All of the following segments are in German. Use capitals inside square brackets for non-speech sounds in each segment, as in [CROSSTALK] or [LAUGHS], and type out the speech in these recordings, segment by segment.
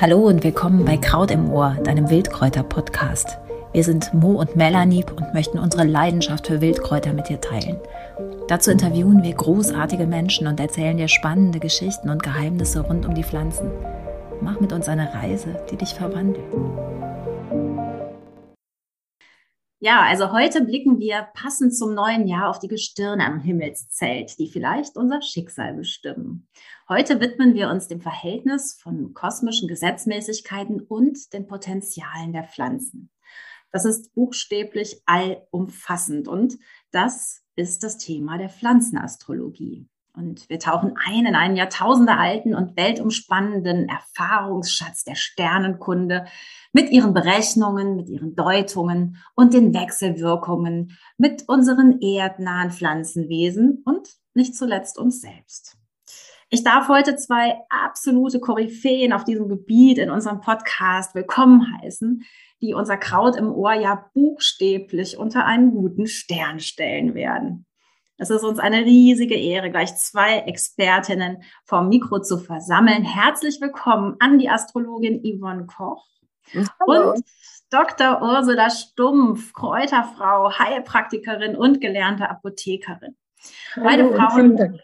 Hallo und willkommen bei Kraut im Ohr, deinem Wildkräuter-Podcast. Wir sind Mo und Melanie und möchten unsere Leidenschaft für Wildkräuter mit dir teilen. Dazu interviewen wir großartige Menschen und erzählen dir spannende Geschichten und Geheimnisse rund um die Pflanzen. Mach mit uns eine Reise, die dich verwandelt. Ja, also heute blicken wir passend zum neuen Jahr auf die Gestirne am Himmelszelt, die vielleicht unser Schicksal bestimmen. Heute widmen wir uns dem Verhältnis von kosmischen Gesetzmäßigkeiten und den Potenzialen der Pflanzen. Das ist buchstäblich allumfassend und das ist das Thema der Pflanzenastrologie. Und wir tauchen ein in einen jahrtausendealten und weltumspannenden Erfahrungsschatz der Sternenkunde mit ihren Berechnungen, mit ihren Deutungen und den Wechselwirkungen mit unseren erdnahen Pflanzenwesen und nicht zuletzt uns selbst. Ich darf heute zwei absolute Koryphäen auf diesem Gebiet in unserem Podcast willkommen heißen, die unser Kraut im Ohr ja buchstäblich unter einen guten Stern stellen werden. Es ist uns eine riesige Ehre, gleich zwei Expertinnen vom Mikro zu versammeln. Herzlich willkommen an die Astrologin Yvonne Koch Hallo. und Dr. Ursula Stumpf, Kräuterfrau, Heilpraktikerin und gelernte Apothekerin. Hallo, Beide Frauen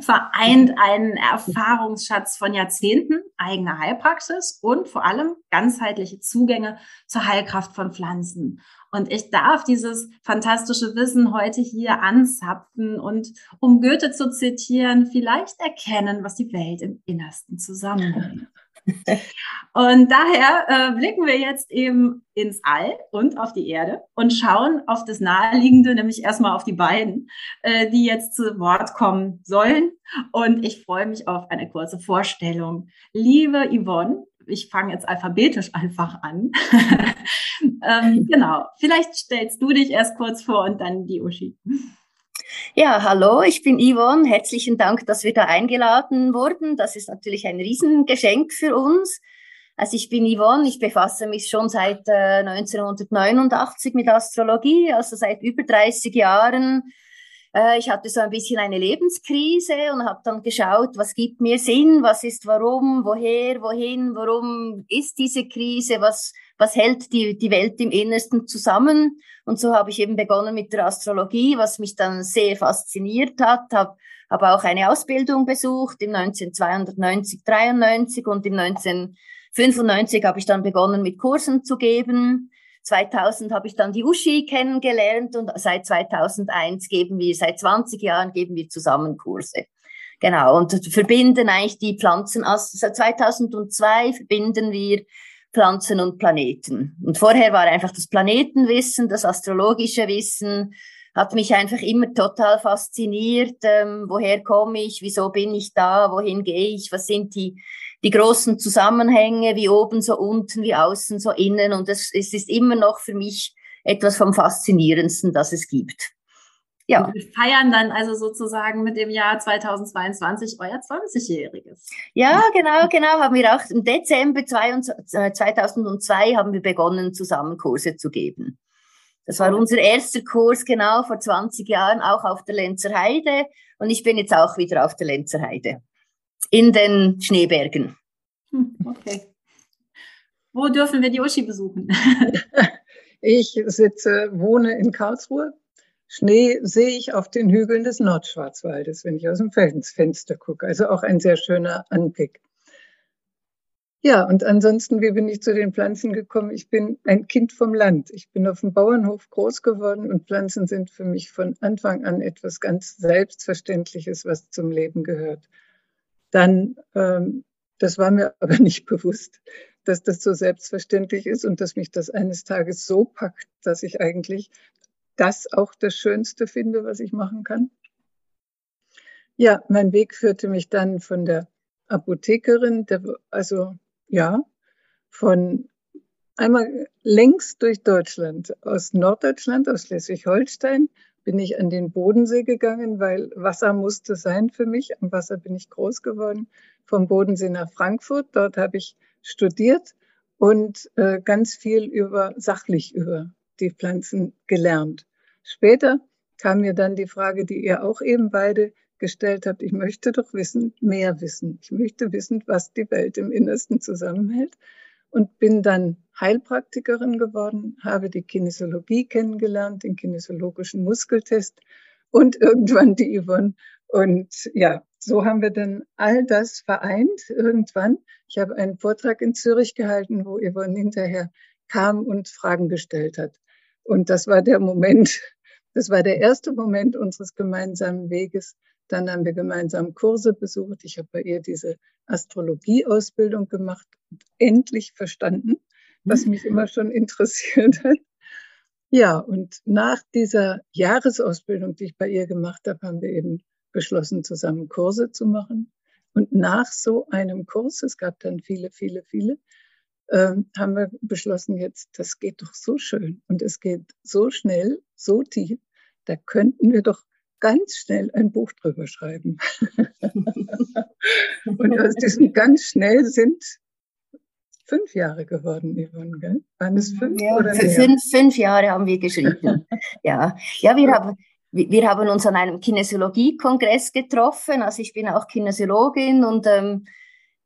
vereint einen Erfahrungsschatz von Jahrzehnten eigener Heilpraxis und vor allem ganzheitliche Zugänge zur Heilkraft von Pflanzen. Und ich darf dieses fantastische Wissen heute hier anzapfen und, um Goethe zu zitieren, vielleicht erkennen, was die Welt im Innersten zusammenhängt. Und daher äh, blicken wir jetzt eben ins All und auf die Erde und schauen auf das Naheliegende, nämlich erstmal auf die beiden, äh, die jetzt zu Wort kommen sollen. Und ich freue mich auf eine kurze Vorstellung. Liebe Yvonne, ich fange jetzt alphabetisch einfach an. [LAUGHS] ähm, genau, vielleicht stellst du dich erst kurz vor und dann die Uschi. Ja, hallo, ich bin Yvonne. Herzlichen Dank, dass wir da eingeladen wurden. Das ist natürlich ein Riesengeschenk für uns. Also ich bin Yvonne, ich befasse mich schon seit äh, 1989 mit Astrologie, also seit über 30 Jahren. Äh, ich hatte so ein bisschen eine Lebenskrise und habe dann geschaut, was gibt mir Sinn, was ist warum, woher, wohin, warum ist diese Krise, was was hält die, die Welt im Innersten zusammen. Und so habe ich eben begonnen mit der Astrologie, was mich dann sehr fasziniert hat, habe hab auch eine Ausbildung besucht im 1992, 93 und im 1995 habe ich dann begonnen mit Kursen zu geben. 2000 habe ich dann die Uschi kennengelernt und seit 2001 geben wir, seit 20 Jahren geben wir zusammen Kurse. Genau, und verbinden eigentlich die Pflanzen, seit 2002 verbinden wir Pflanzen und Planeten. Und vorher war einfach das Planetenwissen, das astrologische Wissen, hat mich einfach immer total fasziniert. Ähm, woher komme ich? Wieso bin ich da? Wohin gehe ich? Was sind die, die großen Zusammenhänge? Wie oben, so unten, wie außen, so innen? Und es, es ist immer noch für mich etwas vom Faszinierendsten, das es gibt. Ja. Und wir feiern dann also sozusagen mit dem Jahr 2022 euer 20-jähriges. Ja, genau, genau. Haben wir auch im Dezember 2002 haben wir begonnen, zusammen Kurse zu geben. Das war unser erster Kurs genau vor 20 Jahren, auch auf der Lenzer Heide. Und ich bin jetzt auch wieder auf der Lenzer Heide. In den Schneebergen. Hm, okay. Wo dürfen wir die Uschi besuchen? [LAUGHS] Ich sitze, wohne in Karlsruhe Schnee sehe ich auf den Hügeln des Nordschwarzwaldes, wenn ich aus dem Fenster gucke. Also auch ein sehr schöner Anblick. Ja, und ansonsten, wie bin ich zu den Pflanzen gekommen? Ich bin ein Kind vom Land. Ich bin auf dem Bauernhof groß geworden und Pflanzen sind für mich von Anfang an etwas ganz Selbstverständliches, was zum Leben gehört. Dann, ähm, das war mir [LAUGHS] aber nicht bewusst, dass das so selbstverständlich ist und dass mich das eines Tages so packt, dass ich eigentlich das auch das Schönste finde, was ich machen kann. Ja, mein Weg führte mich dann von der Apothekerin, der, also ja, von einmal längs durch Deutschland, aus Norddeutschland, aus Schleswig-Holstein, bin ich an den Bodensee gegangen, weil Wasser musste sein für mich. Am Wasser bin ich groß geworden. Vom Bodensee nach Frankfurt. Dort habe ich studiert und äh, ganz viel über sachlich über die Pflanzen gelernt. Später kam mir dann die Frage, die ihr auch eben beide gestellt habe, ich möchte doch wissen, mehr wissen. Ich möchte wissen, was die Welt im Innersten zusammenhält und bin dann Heilpraktikerin geworden, habe die Kinesiologie kennengelernt, den kinesiologischen Muskeltest und irgendwann die Yvonne. Und ja, so haben wir dann all das vereint irgendwann. Ich habe einen Vortrag in Zürich gehalten, wo Yvonne hinterher kam und Fragen gestellt hat. Und das war der Moment, [LAUGHS] das war der erste Moment unseres gemeinsamen Weges. Dann haben wir gemeinsam Kurse besucht. Ich habe bei ihr diese Astrologieausbildung gemacht und endlich verstanden, was mich immer schon [LAUGHS] interessiert hat. Ja, und nach dieser Jahresausbildung, die ich bei ihr gemacht habe, haben wir eben beschlossen, zusammen Kurse zu machen. Und nach so einem Kurs, es gab dann viele, viele, viele, haben wir beschlossen, jetzt, das geht doch so schön und es geht so schnell, so tief, da könnten wir doch ganz schnell ein Buch drüber schreiben. [LAUGHS] und aus diesem ganz schnell sind fünf Jahre geworden, Yvonne, gell? Waren es fünf ja, oder mehr? Fünf, fünf Jahre haben wir geschrieben. ja. ja, wir haben, wir haben uns an einem Kinesiologie-Kongress getroffen. Also ich bin auch Kinesiologin und ähm,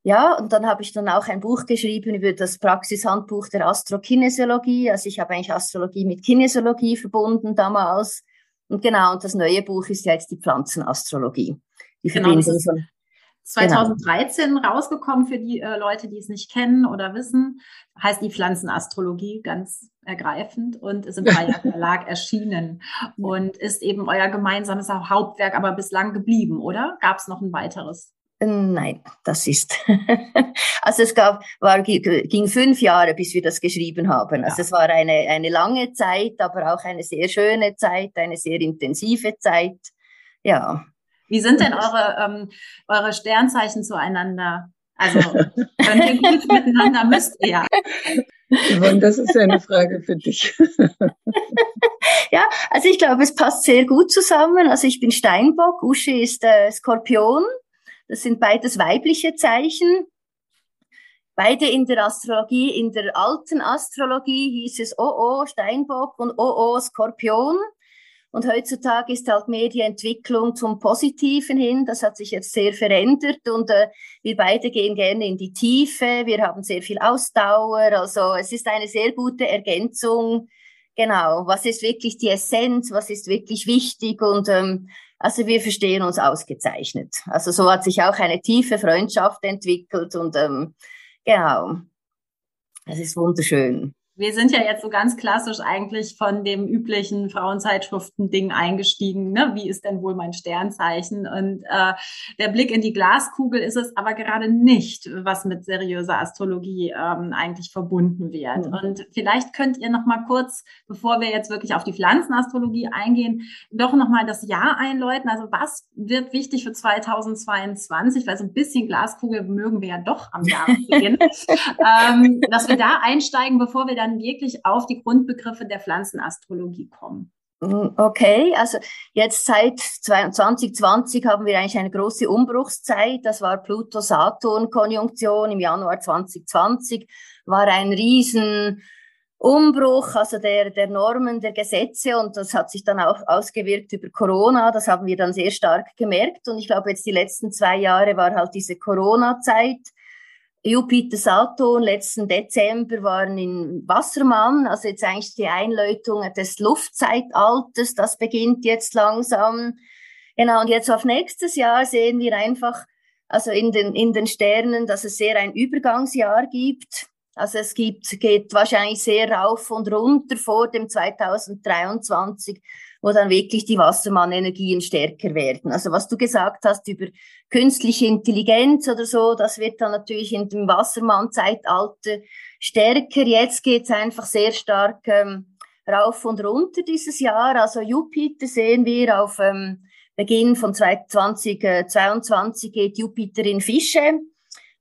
ja, und dann habe ich dann auch ein Buch geschrieben über das Praxishandbuch der Astrokinesiologie. Also ich habe eigentlich Astrologie mit Kinesiologie verbunden damals. Und genau, und das neue Buch ist jetzt die Pflanzenastrologie. Die genau, Verbindung von 2013 genau. rausgekommen für die äh, Leute, die es nicht kennen oder wissen. Heißt die Pflanzenastrologie ganz ergreifend und ist im [LAUGHS] Verlag erschienen und ist eben euer gemeinsames Hauptwerk, aber bislang geblieben, oder? Gab es noch ein weiteres? Nein, das ist. [LAUGHS] also es gab, war, ging fünf Jahre, bis wir das geschrieben haben. Also ja. es war eine, eine lange Zeit, aber auch eine sehr schöne Zeit, eine sehr intensive Zeit. Ja. Wie sind denn eure, ähm, eure Sternzeichen zueinander? Also, wenn ihr gut miteinander müsst ihr ja. Das ist eine Frage für dich. [LAUGHS] ja, also ich glaube, es passt sehr gut zusammen. Also ich bin Steinbock, Uschi ist äh, Skorpion. Das sind beides weibliche Zeichen. Beide in der Astrologie, in der alten Astrologie hieß es OO Steinbock und OO Skorpion. Und heutzutage ist halt mehr die Entwicklung zum Positiven hin. Das hat sich jetzt sehr verändert und äh, wir beide gehen gerne in die Tiefe. Wir haben sehr viel Ausdauer. Also es ist eine sehr gute Ergänzung. Genau. Was ist wirklich die Essenz? Was ist wirklich wichtig? Und ähm, also wir verstehen uns ausgezeichnet. Also so hat sich auch eine tiefe Freundschaft entwickelt und ähm, genau, es ist wunderschön wir sind ja jetzt so ganz klassisch eigentlich von dem üblichen Frauenzeitschriften-Ding eingestiegen. Ne? Wie ist denn wohl mein Sternzeichen? Und äh, der Blick in die Glaskugel ist es aber gerade nicht, was mit seriöser Astrologie ähm, eigentlich verbunden wird. Mhm. Und vielleicht könnt ihr noch mal kurz, bevor wir jetzt wirklich auf die Pflanzenastrologie eingehen, doch noch mal das Jahr einläuten. Also was wird wichtig für 2022? Weil so ein bisschen Glaskugel mögen wir ja doch am [LAUGHS] Jahresbeginn. ähm, dass wir da einsteigen, bevor wir dann dann wirklich auf die Grundbegriffe der Pflanzenastrologie kommen. Mm, okay, also jetzt seit 2020 haben wir eigentlich eine große Umbruchszeit. Das war Pluto-Saturn-Konjunktion im Januar 2020, war ein riesen Umbruch, also der, der Normen, der Gesetze und das hat sich dann auch ausgewirkt über Corona. Das haben wir dann sehr stark gemerkt und ich glaube jetzt die letzten zwei Jahre war halt diese Corona-Zeit Jupiter Saturn letzten Dezember waren in Wassermann, also jetzt eigentlich die Einleitung des Luftzeitalters, das beginnt jetzt langsam. Genau, und jetzt auf nächstes Jahr sehen wir einfach, also in den, in den Sternen, dass es sehr ein Übergangsjahr gibt. Also es gibt, geht wahrscheinlich sehr rauf und runter vor dem 2023 wo dann wirklich die Wassermann-Energien stärker werden. Also was du gesagt hast über künstliche Intelligenz oder so, das wird dann natürlich in dem Wassermann-Zeitalter stärker. Jetzt geht's einfach sehr stark ähm, rauf und runter dieses Jahr. Also Jupiter sehen wir auf ähm, Beginn von 2022 geht Jupiter in Fische.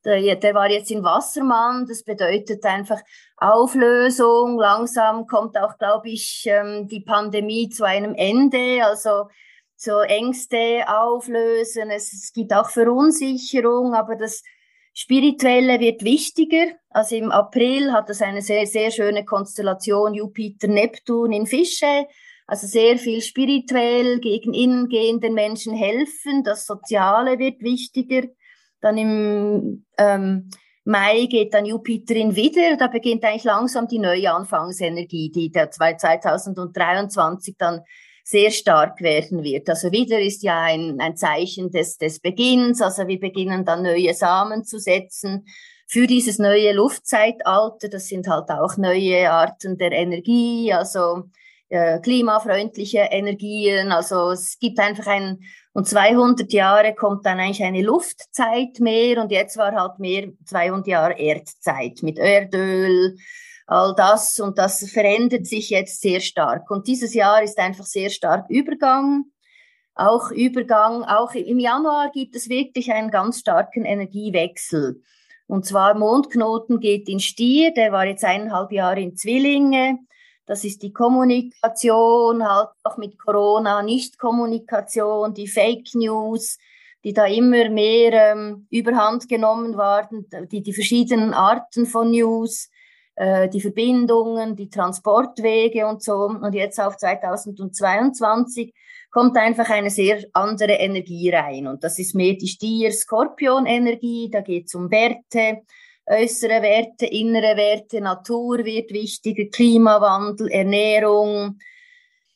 Der, der war jetzt in Wassermann. Das bedeutet einfach Auflösung. Langsam kommt auch, glaube ich, ähm, die Pandemie zu einem Ende. Also so Ängste auflösen. Es, gibt auch Verunsicherung, aber das Spirituelle wird wichtiger. Also im April hat es eine sehr, sehr schöne Konstellation Jupiter-Neptun in Fische. Also sehr viel spirituell gegen innen gehenden Menschen helfen. Das Soziale wird wichtiger. Dann im ähm, Mai geht dann Jupiter in wieder. Da beginnt eigentlich langsam die neue Anfangsenergie, die der 2023 dann sehr stark werden wird. Also wieder ist ja ein, ein Zeichen des, des Beginns. Also wir beginnen dann neue Samen zu setzen für dieses neue Luftzeitalter. Das sind halt auch neue Arten der Energie. Also äh, klimafreundliche Energien. Also es gibt einfach ein, und 200 Jahre kommt dann eigentlich eine Luftzeit mehr und jetzt war halt mehr 200 Jahre Erdzeit mit Erdöl, all das und das verändert sich jetzt sehr stark. Und dieses Jahr ist einfach sehr stark Übergang. Auch Übergang, auch im Januar gibt es wirklich einen ganz starken Energiewechsel. Und zwar Mondknoten geht in Stier, der war jetzt eineinhalb Jahre in Zwillinge. Das ist die Kommunikation, halt auch mit Corona, Nicht-Kommunikation, die Fake News, die da immer mehr ähm, überhand genommen waren, die, die verschiedenen Arten von News, äh, die Verbindungen, die Transportwege und so. Und jetzt auf 2022 kommt einfach eine sehr andere Energie rein. Und das ist mehr die Stier-Skorpion-Energie, da geht es um Werte, äußere Werte, innere Werte, Natur wird wichtiger, Klimawandel, Ernährung.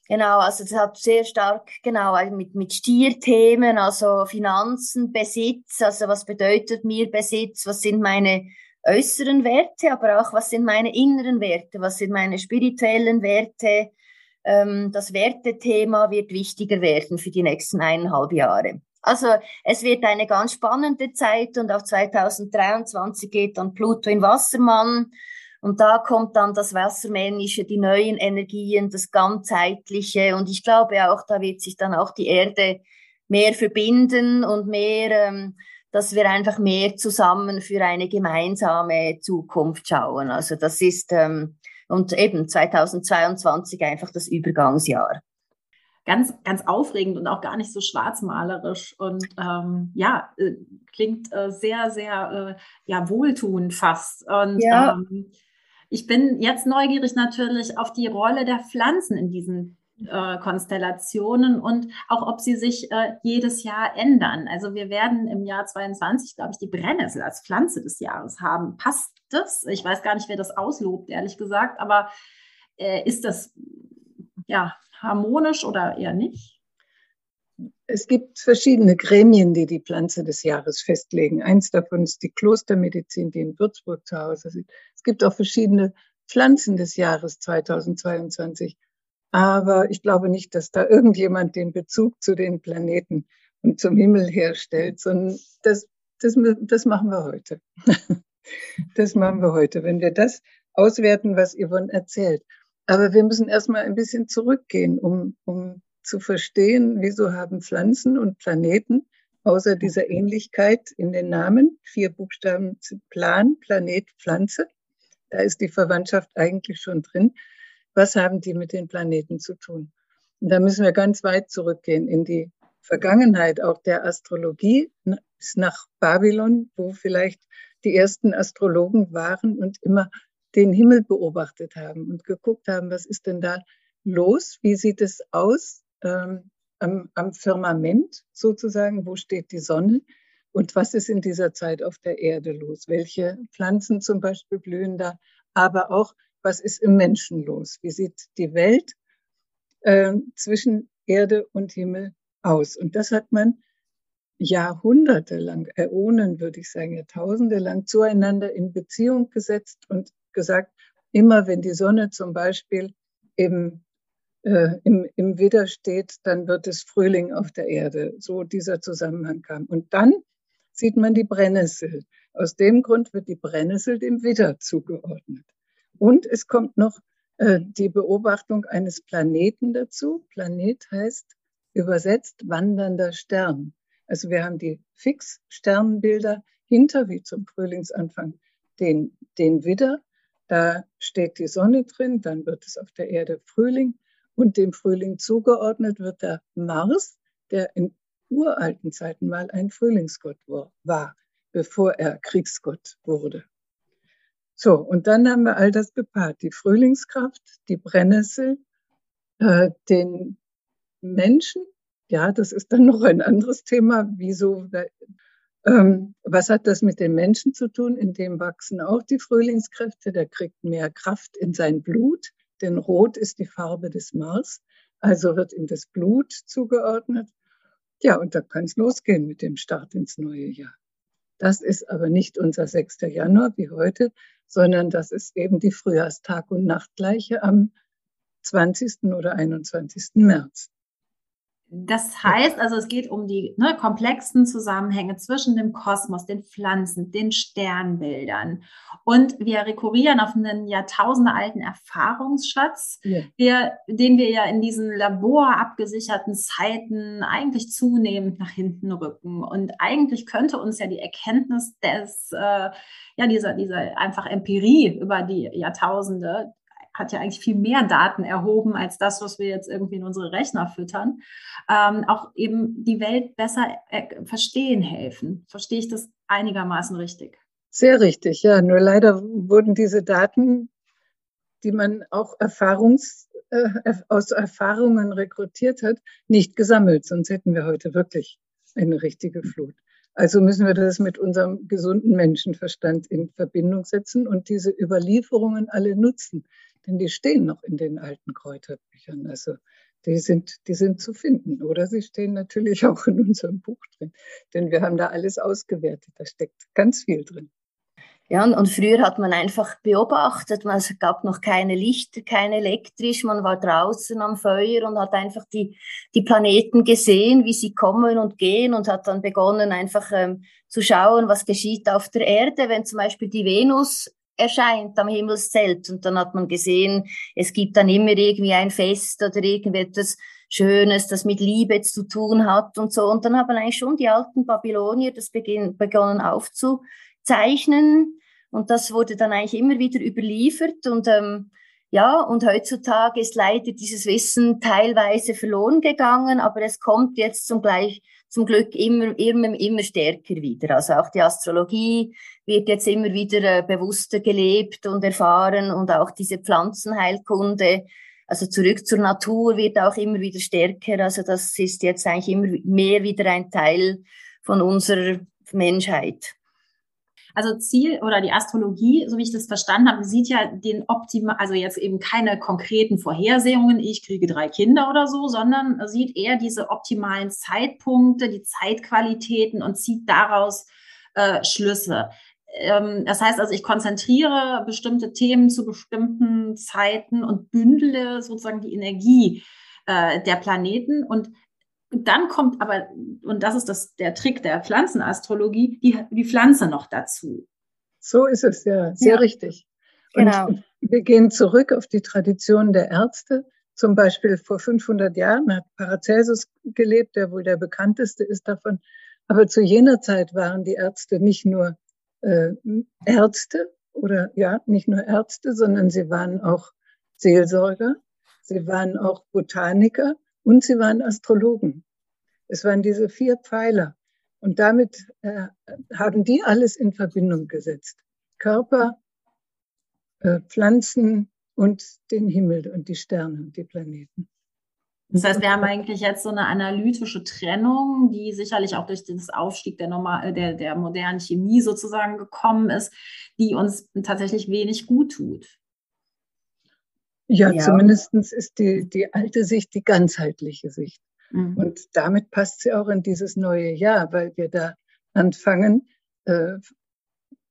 Genau, also das hat sehr stark, genau, also mit, mit Stierthemen, also Finanzen, Besitz, also was bedeutet mir Besitz, was sind meine äußeren Werte, aber auch was sind meine inneren Werte, was sind meine spirituellen Werte. Ähm, das Wertethema wird wichtiger werden für die nächsten eineinhalb Jahre. Also es wird eine ganz spannende Zeit und auch 2023 geht dann Pluto in Wassermann. Und da kommt dann das Wassermännische, die neuen Energien, das Ganzheitliche. Und ich glaube auch, da wird sich dann auch die Erde mehr verbinden und mehr, ähm, dass wir einfach mehr zusammen für eine gemeinsame Zukunft schauen. Also das ist ähm, und eben 2022 einfach das Übergangsjahr ganz, ganz aufregend und auch gar nicht so schwarzmalerisch und ähm, ja, äh, klingt äh, sehr, sehr äh, ja, wohltuend fast. Und ja. ähm, ich bin jetzt neugierig natürlich auf die Rolle der Pflanzen in diesen äh, Konstellationen und auch, ob sie sich äh, jedes Jahr ändern. Also wir werden im Jahr 22, glaube ich, die Brennnessel als Pflanze des Jahres haben. Passt das? Ich weiß gar nicht, wer das auslobt, ehrlich gesagt, aber äh, ist das ja harmonisch oder eher nicht? Es gibt verschiedene Gremien, die die Pflanze des Jahres festlegen. Eins davon ist die Klostermedizin, die in Würzburg zu Hause ist. Es gibt auch verschiedene Pflanzen des Jahres 2022. Aber ich glaube nicht, dass da irgendjemand den Bezug zu den Planeten und zum Himmel herstellt, sondern das, das, das machen wir heute. [LAUGHS] Das machen wir heute, wenn wir das auswerten, was Yvonne erzählt. Aber wir müssen erstmal ein bisschen zurückgehen, um, um zu verstehen, wieso haben Pflanzen und Planeten außer dieser Ähnlichkeit in den Namen, vier Buchstaben Plan, Planet, Pflanze, da ist die Verwandtschaft eigentlich schon drin. Was haben die mit den Planeten zu tun? Und da müssen wir ganz weit zurückgehen in die Vergangenheit auch der Astrologie bis nach Babylon, wo vielleicht die ersten Astrologen waren und immer den Himmel beobachtet haben und geguckt haben, was ist denn da los? Wie sieht es aus ähm, am, am Firmament sozusagen? Wo steht die Sonne? Und was ist in dieser Zeit auf der Erde los? Welche Pflanzen zum Beispiel blühen da? Aber auch, was ist im Menschen los? Wie sieht die Welt äh, zwischen Erde und Himmel aus? Und das hat man jahrhundertelang, Äonen würde ich sagen, Jahrtausende lang zueinander in Beziehung gesetzt und gesagt, immer wenn die Sonne zum Beispiel im, äh, im, im Widder steht, dann wird es Frühling auf der Erde. So dieser Zusammenhang kam. Und dann sieht man die Brennnessel. Aus dem Grund wird die Brennnessel dem Widder zugeordnet. Und es kommt noch äh, die Beobachtung eines Planeten dazu. Planet heißt übersetzt wandernder Stern. Also wir haben die Fix-Sternbilder hinter, wie zum Frühlingsanfang, den, den Widder da steht die Sonne drin, dann wird es auf der Erde Frühling und dem Frühling zugeordnet wird der Mars, der in uralten Zeiten mal ein Frühlingsgott war, bevor er Kriegsgott wurde. So, und dann haben wir all das gepaart, die Frühlingskraft, die Brennnessel äh, den Menschen, ja, das ist dann noch ein anderes Thema, wieso, ähm, was hat das mit den Menschen zu tun? In dem wachsen auch die Frühlingskräfte, der kriegt mehr Kraft in sein Blut, denn Rot ist die Farbe des Mars, also wird ihm das Blut zugeordnet. Ja, und da kann es losgehen mit dem Start ins neue Jahr. Das ist aber nicht unser 6. Januar wie heute, sondern das ist eben die Frühjahrstag- und Nachtgleiche am 20. oder 21. März. Das heißt also, es geht um die ne, komplexen Zusammenhänge zwischen dem Kosmos, den Pflanzen, den Sternbildern. Und wir rekurrieren auf einen jahrtausendealten Erfahrungsschatz, ja. der, den wir ja in diesen laborabgesicherten Zeiten eigentlich zunehmend nach hinten rücken. Und eigentlich könnte uns ja die Erkenntnis des, äh, ja, dieser, dieser einfach Empirie über die Jahrtausende hat ja eigentlich viel mehr Daten erhoben als das, was wir jetzt irgendwie in unsere Rechner füttern, ähm, auch eben die Welt besser äh, verstehen helfen. Verstehe ich das einigermaßen richtig? Sehr richtig, ja. Nur leider wurden diese Daten, die man auch Erfahrungs, äh, aus Erfahrungen rekrutiert hat, nicht gesammelt. Sonst hätten wir heute wirklich eine richtige Flut. Also müssen wir das mit unserem gesunden Menschenverstand in Verbindung setzen und diese Überlieferungen alle nutzen. Denn die stehen noch in den alten Kräuterbüchern. Also die sind, die sind zu finden. Oder sie stehen natürlich [LAUGHS] auch in unserem Buch drin. Denn wir haben da alles ausgewertet. Da steckt ganz viel drin. Ja, und, früher hat man einfach beobachtet, es gab noch keine Lichter, keine elektrisch, man war draußen am Feuer und hat einfach die, die Planeten gesehen, wie sie kommen und gehen und hat dann begonnen einfach ähm, zu schauen, was geschieht auf der Erde, wenn zum Beispiel die Venus erscheint am Himmelszelt. Und dann hat man gesehen, es gibt dann immer irgendwie ein Fest oder irgendetwas Schönes, das mit Liebe zu tun hat und so. Und dann haben eigentlich schon die alten Babylonier das begonnen aufzuzeichnen. Und das wurde dann eigentlich immer wieder überliefert. Und ähm, ja, und heutzutage ist leider dieses Wissen teilweise verloren gegangen, aber es kommt jetzt zum, gleich, zum Glück immer, immer, immer stärker wieder. Also auch die Astrologie wird jetzt immer wieder äh, bewusster gelebt und erfahren und auch diese Pflanzenheilkunde, also zurück zur Natur wird auch immer wieder stärker. Also das ist jetzt eigentlich immer mehr wieder ein Teil von unserer Menschheit. Also Ziel oder die Astrologie, so wie ich das verstanden habe, sieht ja den optimal, also jetzt eben keine konkreten Vorhersehungen, ich kriege drei Kinder oder so, sondern sieht eher diese optimalen Zeitpunkte, die Zeitqualitäten und zieht daraus äh, Schlüsse. Ähm, das heißt also, ich konzentriere bestimmte Themen zu bestimmten Zeiten und bündele sozusagen die Energie äh, der Planeten und dann kommt aber, und das ist das, der Trick der Pflanzenastrologie, die, die Pflanze noch dazu. So ist es, ja, sehr ja. richtig. Und genau. wir gehen zurück auf die Tradition der Ärzte. Zum Beispiel vor 500 Jahren hat Paracelsus gelebt, der wohl der bekannteste ist davon. Aber zu jener Zeit waren die Ärzte nicht nur äh, Ärzte oder ja, nicht nur Ärzte, sondern sie waren auch Seelsorger, sie waren auch Botaniker und sie waren Astrologen. Es waren diese vier Pfeiler. Und damit äh, haben die alles in Verbindung gesetzt. Körper, äh, Pflanzen und den Himmel und die Sterne und die Planeten. Das heißt, wir haben eigentlich jetzt so eine analytische Trennung, die sicherlich auch durch den Aufstieg der, normal, der, der modernen Chemie sozusagen gekommen ist, die uns tatsächlich wenig gut tut. Ja, ja. zumindest ist die, die alte Sicht die ganzheitliche Sicht. Mhm. Und damit passt sie auch in dieses neue Jahr, weil wir da anfangen, äh,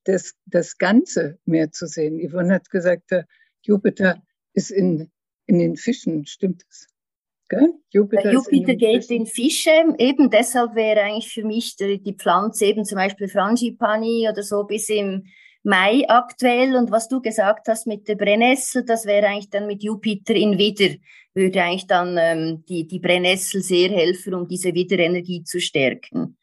das, das Ganze mehr zu sehen. Yvonne hat gesagt, der Jupiter ist in, in den Fischen, stimmt es? Jupiter, der Jupiter in geht Fischen. in Fische, eben deshalb wäre eigentlich für mich die, die Pflanze eben zum Beispiel Frangipani oder so bis im Mai aktuell. Und was du gesagt hast mit der Brennnessel, das wäre eigentlich dann mit Jupiter in Widder, würde eigentlich dann ähm, die, die Brennnessel sehr helfen, um diese Widerenergie zu stärken.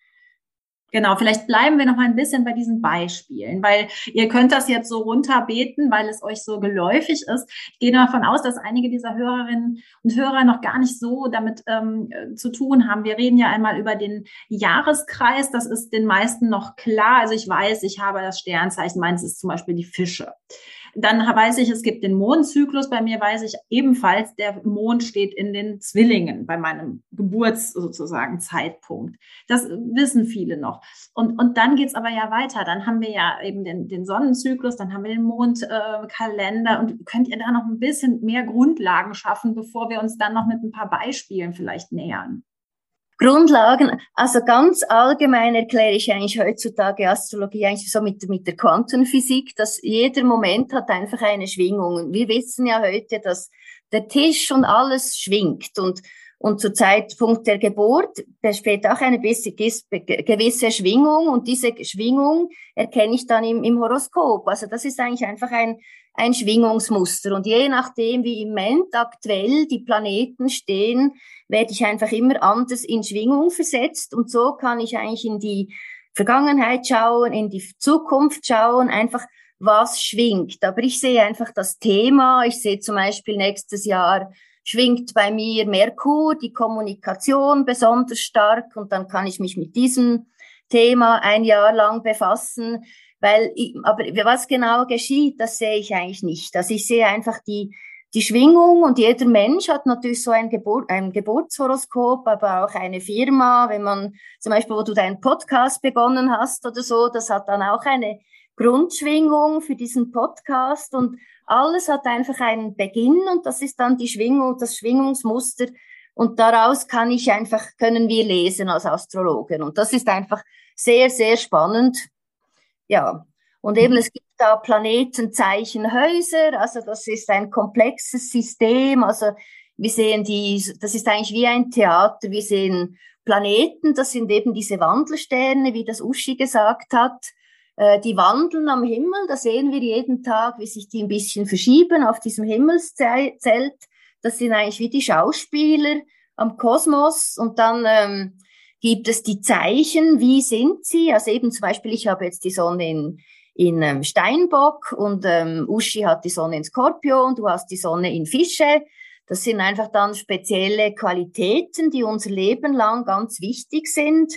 Genau, vielleicht bleiben wir noch mal ein bisschen bei diesen Beispielen, weil ihr könnt das jetzt so runterbeten, weil es euch so geläufig ist. Ich gehe davon aus, dass einige dieser Hörerinnen und Hörer noch gar nicht so damit ähm, zu tun haben. Wir reden ja einmal über den Jahreskreis. Das ist den meisten noch klar. Also ich weiß, ich habe das Sternzeichen. Meins ist zum Beispiel die Fische. Dann weiß ich, es gibt den Mondzyklus. Bei mir weiß ich ebenfalls, der Mond steht in den Zwillingen bei meinem Geburts sozusagen Zeitpunkt. Das wissen viele noch. Und, und dann geht's aber ja weiter. Dann haben wir ja eben den, den Sonnenzyklus, dann haben wir den Mondkalender. Äh, und könnt ihr da noch ein bisschen mehr Grundlagen schaffen, bevor wir uns dann noch mit ein paar Beispielen vielleicht nähern? Grundlagen, also ganz allgemein erkläre ich eigentlich heutzutage Astrologie eigentlich so mit, mit der Quantenphysik, dass jeder Moment hat einfach eine Schwingung. Wir wissen ja heute, dass der Tisch und alles schwingt und und zu Zeitpunkt der Geburt besteht auch eine gewisse Schwingung und diese Schwingung erkenne ich dann im, im Horoskop. Also das ist eigentlich einfach ein, ein Schwingungsmuster. Und je nachdem, wie im Moment aktuell die Planeten stehen, werde ich einfach immer anders in Schwingung versetzt. Und so kann ich eigentlich in die Vergangenheit schauen, in die Zukunft schauen, einfach was schwingt. Aber ich sehe einfach das Thema. Ich sehe zum Beispiel nächstes Jahr schwingt bei mir Merkur, die Kommunikation besonders stark und dann kann ich mich mit diesem Thema ein Jahr lang befassen, weil, ich, aber was genau geschieht, das sehe ich eigentlich nicht. Also ich sehe einfach die, die Schwingung und jeder Mensch hat natürlich so ein, Geburt, ein Geburtshoroskop, aber auch eine Firma, wenn man zum Beispiel, wo du deinen Podcast begonnen hast oder so, das hat dann auch eine Grundschwingung für diesen Podcast und alles hat einfach einen Beginn und das ist dann die Schwingung, das Schwingungsmuster. Und daraus kann ich einfach, können wir lesen als Astrologen. Und das ist einfach sehr, sehr spannend. Ja, und eben es gibt da Planetenzeichenhäuser, also das ist ein komplexes System, also wir sehen die, das ist eigentlich wie ein Theater, wir sehen Planeten, das sind eben diese Wandelsterne, wie das Uschi gesagt hat. Äh, die wandeln am Himmel, da sehen wir jeden Tag, wie sich die ein bisschen verschieben auf diesem Himmelszelt. Das sind eigentlich wie die Schauspieler am Kosmos und dann ähm, gibt es die Zeichen, wie sind sie? Also eben zum Beispiel, ich habe jetzt die Sonne in, in ähm, Steinbock und ähm, Uschi hat die Sonne in Skorpion, du hast die Sonne in Fische. Das sind einfach dann spezielle Qualitäten, die unser Leben lang ganz wichtig sind.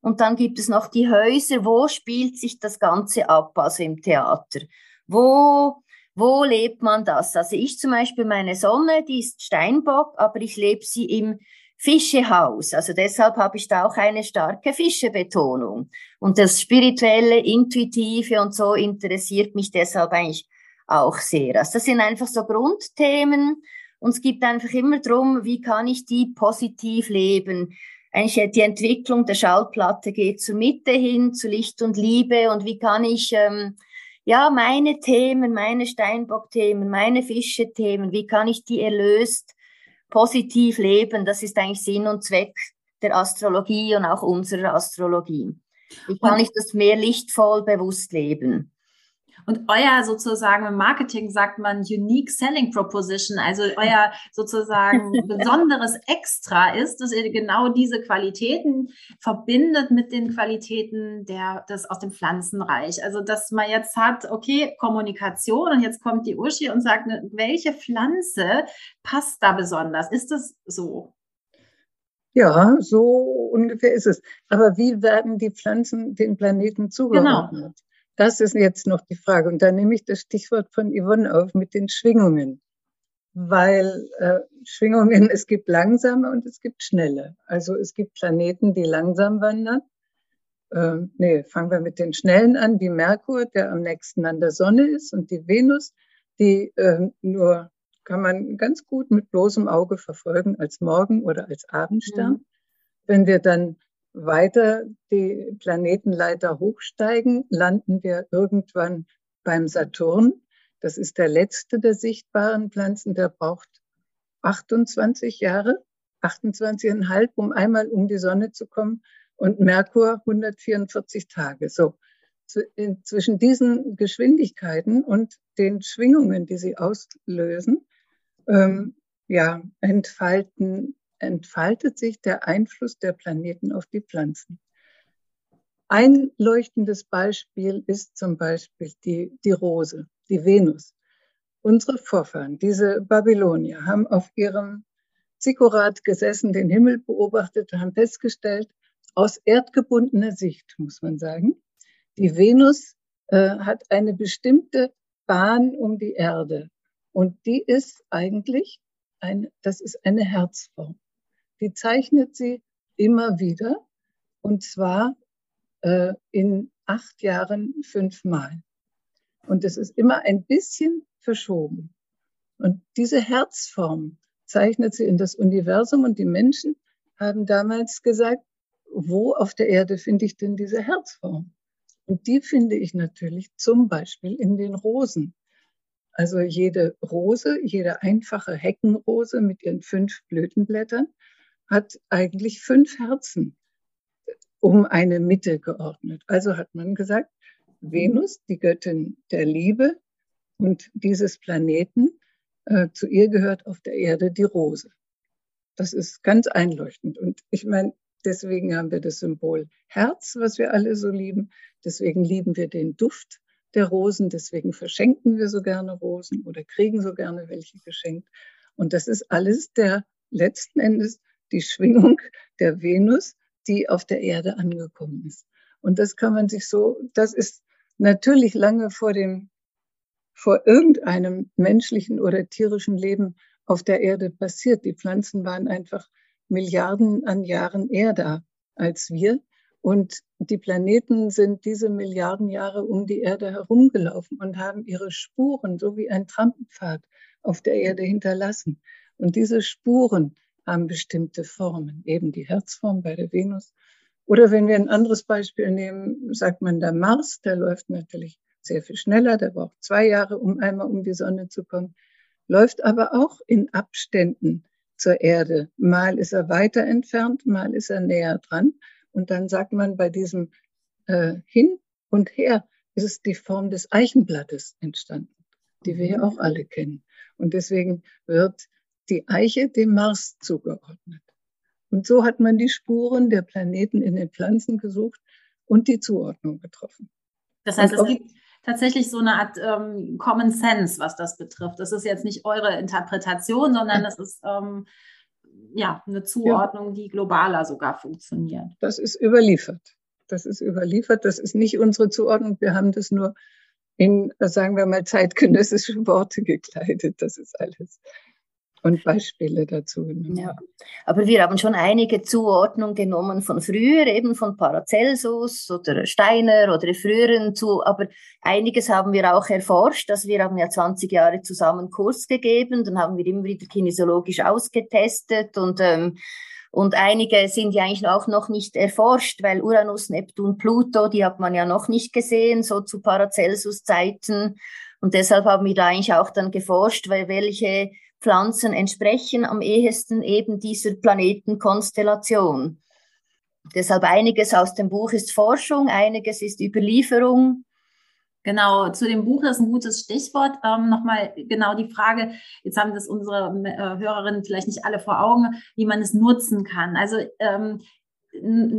Und dann gibt es noch die Häuser, wo spielt sich das Ganze ab, also im Theater. Wo, wo lebt man das? Also ich zum Beispiel, meine Sonne, die ist Steinbock, aber ich lebe sie im Fischehaus. Also deshalb habe ich da auch eine starke Fischebetonung. Und das spirituelle, intuitive und so interessiert mich deshalb eigentlich auch sehr. Also das sind einfach so Grundthemen. Und es gibt einfach immer drum, wie kann ich die positiv leben? Eigentlich die Entwicklung der Schallplatte geht zur Mitte hin, zu Licht und Liebe und wie kann ich ähm, ja meine Themen, meine Steinbock-Themen, meine Fische-Themen, wie kann ich die erlöst positiv leben? Das ist eigentlich Sinn und Zweck der Astrologie und auch unserer Astrologie. Wie kann ich das mehr lichtvoll bewusst leben? Und euer sozusagen im Marketing sagt man Unique Selling Proposition, also euer sozusagen [LAUGHS] besonderes Extra ist, dass ihr genau diese Qualitäten verbindet mit den Qualitäten der, des aus dem Pflanzenreich. Also, dass man jetzt hat, okay, Kommunikation und jetzt kommt die Uschi und sagt, ne, welche Pflanze passt da besonders? Ist das so? Ja, so ungefähr ist es. Aber wie werden die Pflanzen den Planeten zugeordnet? Genau. Das ist jetzt noch die Frage. Und da nehme ich das Stichwort von Yvonne auf mit den Schwingungen. Weil äh, Schwingungen, es gibt langsame und es gibt schnelle. Also es gibt Planeten, die langsam wandern. Äh, nee, fangen wir mit den schnellen an, wie Merkur, der am nächsten an der Sonne ist, und die Venus, die äh, nur kann man ganz gut mit bloßem Auge verfolgen als Morgen- oder als Abendstern. Mhm. Wenn wir dann weiter die Planetenleiter hochsteigen, landen wir irgendwann beim Saturn. Das ist der letzte der sichtbaren Pflanzen, der braucht 28 Jahre, 28,5, um einmal um die Sonne zu kommen und Merkur 144 Tage. So. Zwischen diesen Geschwindigkeiten und den Schwingungen, die sie auslösen, ähm, ja, entfalten entfaltet sich der Einfluss der Planeten auf die Pflanzen. Ein leuchtendes Beispiel ist zum Beispiel die, die Rose, die Venus. Unsere Vorfahren, diese Babylonier, haben auf ihrem Zikorat gesessen, den Himmel beobachtet, haben festgestellt, aus erdgebundener Sicht, muss man sagen, die Venus äh, hat eine bestimmte Bahn um die Erde. Und die ist eigentlich eine, das ist eine Herzform. Die zeichnet sie immer wieder und zwar äh, in acht Jahren fünfmal. Und es ist immer ein bisschen verschoben. Und diese Herzform zeichnet sie in das Universum und die Menschen haben damals gesagt, wo auf der Erde finde ich denn diese Herzform? Und die finde ich natürlich zum Beispiel in den Rosen. Also jede Rose, jede einfache Heckenrose mit ihren fünf Blütenblättern hat eigentlich fünf Herzen um eine Mitte geordnet. Also hat man gesagt, Venus, die Göttin der Liebe und dieses Planeten, äh, zu ihr gehört auf der Erde die Rose. Das ist ganz einleuchtend. Und ich meine, deswegen haben wir das Symbol Herz, was wir alle so lieben. Deswegen lieben wir den Duft der Rosen. Deswegen verschenken wir so gerne Rosen oder kriegen so gerne welche geschenkt. Und das ist alles der letzten Endes die Schwingung der Venus, die auf der Erde angekommen ist. Und das kann man sich so, das ist natürlich lange vor dem, vor irgendeinem menschlichen oder tierischen Leben auf der Erde passiert. Die Pflanzen waren einfach Milliarden an Jahren eher da als wir. Und die Planeten sind diese Milliarden Jahre um die Erde herumgelaufen und haben ihre Spuren, so wie ein Trampelpfad, auf der Erde hinterlassen. Und diese Spuren haben bestimmte Formen, eben die Herzform bei der Venus. Oder wenn wir ein anderes Beispiel nehmen, sagt man der Mars, der läuft natürlich sehr viel schneller, der braucht zwei Jahre, um einmal um die Sonne zu kommen, läuft aber auch in Abständen zur Erde. Mal ist er weiter entfernt, mal ist er näher dran. Und dann sagt man bei diesem äh, Hin und Her ist es die Form des Eichenblattes entstanden, die wir ja mhm. auch alle kennen. Und deswegen wird die Eiche dem Mars zugeordnet. Und so hat man die Spuren der Planeten in den Pflanzen gesucht und die Zuordnung getroffen. Das heißt, es gibt tatsächlich so eine Art ähm, Common Sense, was das betrifft. Das ist jetzt nicht eure Interpretation, sondern das ist ähm, ja eine Zuordnung, ja. die globaler sogar funktioniert. Das ist überliefert. Das ist überliefert. Das ist nicht unsere Zuordnung. Wir haben das nur in, sagen wir mal, zeitgenössische Worte gekleidet. Das ist alles und Beispiele dazu. Ja, aber wir haben schon einige Zuordnungen genommen von früher, eben von Paracelsus oder Steiner oder früheren zu, aber einiges haben wir auch erforscht, dass wir haben ja 20 Jahre zusammen Kurs gegeben, dann haben wir immer wieder kinesiologisch ausgetestet und ähm, und einige sind ja eigentlich auch noch nicht erforscht, weil Uranus, Neptun, Pluto, die hat man ja noch nicht gesehen, so zu Paracelsus-Zeiten. Und deshalb haben wir da eigentlich auch dann geforscht, weil welche Pflanzen entsprechen am ehesten eben dieser Planetenkonstellation. Deshalb einiges aus dem Buch ist Forschung, einiges ist Überlieferung. Genau, zu dem Buch ist ein gutes Stichwort. Ähm, Nochmal genau die Frage, jetzt haben das unsere äh, Hörerinnen vielleicht nicht alle vor Augen, wie man es nutzen kann. Also ähm,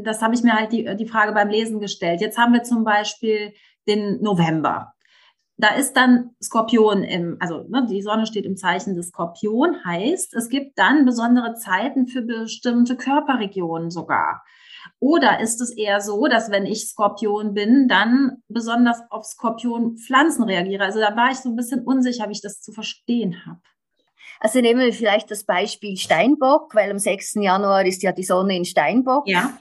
das habe ich mir halt die, die Frage beim Lesen gestellt. Jetzt haben wir zum Beispiel den November da ist dann Skorpion im, also ne, die Sonne steht im Zeichen des Skorpion, heißt, es gibt dann besondere Zeiten für bestimmte Körperregionen sogar. Oder ist es eher so, dass wenn ich Skorpion bin, dann besonders auf Skorpion Pflanzen reagiere? Also da war ich so ein bisschen unsicher, wie ich das zu verstehen habe. Also nehmen wir vielleicht das Beispiel Steinbock, weil am 6. Januar ist ja die Sonne in Steinbock. Ja.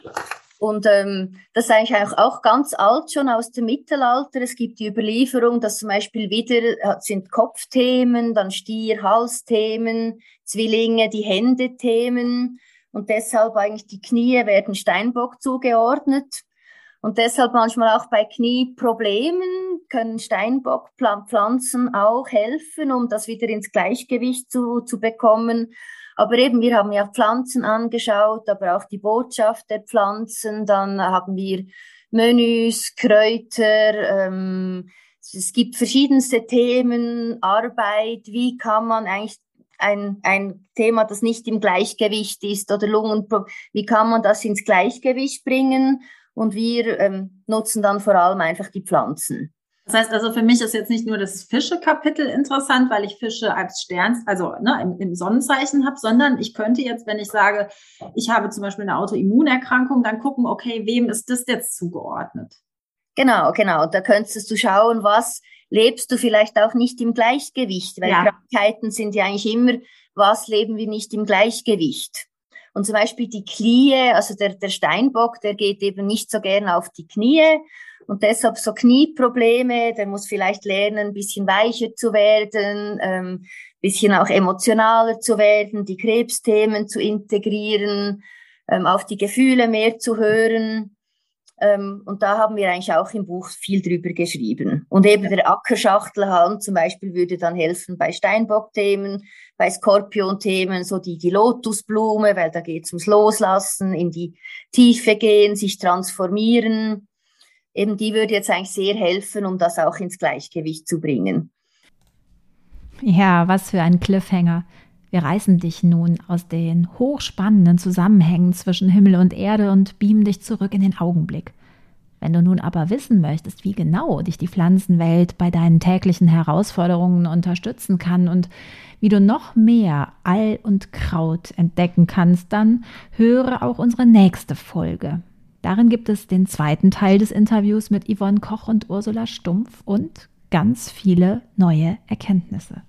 Und ähm, das ist eigentlich auch, ganz alt schon aus dem Mittelalter. Es gibt die Überlieferung, dass zum Beispiel wieder äh, sind Kopfthemen, dann Stier, Halsthemen, Zwillinge, die Hände-Themen. Und deshalb eigentlich die Knie werden Steinbock zugeordnet. Und deshalb manchmal auch bei Knieproblemen können Steinbockpflanzen auch helfen, um das wieder ins Gleichgewicht zu, zu bekommen. Aber eben, wir haben ja Pflanzen angeschaut, aber auch die Botschaft der Pflanzen. Dann haben wir Menüs, Kräuter. Ähm, es gibt verschiedenste Themen, Arbeit. Wie kann man eigentlich ein, ein Thema, das nicht im Gleichgewicht ist oder Lungen, wie kann man das ins Gleichgewicht bringen? Und wir ähm, nutzen dann vor allem einfach die Pflanzen. Das heißt also, für mich ist jetzt nicht nur das Fische-Kapitel interessant, weil ich Fische als Stern, also ne, im, im Sonnenzeichen habe, sondern ich könnte jetzt, wenn ich sage, ich habe zum Beispiel eine Autoimmunerkrankung, dann gucken, okay, wem ist das jetzt zugeordnet? Genau, genau. Da könntest du schauen, was lebst du vielleicht auch nicht im Gleichgewicht, weil ja. Krankheiten sind ja eigentlich immer, was leben wir nicht im Gleichgewicht. Und zum Beispiel die Knie, also der, der Steinbock, der geht eben nicht so gern auf die Knie und deshalb so Knieprobleme, der muss vielleicht lernen, ein bisschen weicher zu werden, ähm, bisschen auch emotionaler zu werden, die Krebsthemen zu integrieren, ähm, auf die Gefühle mehr zu hören. Ähm, und da haben wir eigentlich auch im Buch viel drüber geschrieben. Und eben der Ackerschachtelhahn zum Beispiel würde dann helfen bei Steinbock-Themen, bei Skorpion-Themen, so die, die Lotusblume, weil da geht es ums Loslassen, in die Tiefe gehen, sich transformieren. Eben die würde jetzt eigentlich sehr helfen, um das auch ins Gleichgewicht zu bringen. Ja, was für ein Cliffhanger. Wir reißen dich nun aus den hochspannenden Zusammenhängen zwischen Himmel und Erde und beamen dich zurück in den Augenblick. Wenn du nun aber wissen möchtest, wie genau dich die Pflanzenwelt bei deinen täglichen Herausforderungen unterstützen kann und wie du noch mehr All und Kraut entdecken kannst, dann höre auch unsere nächste Folge. Darin gibt es den zweiten Teil des Interviews mit Yvonne Koch und Ursula Stumpf und ganz viele neue Erkenntnisse.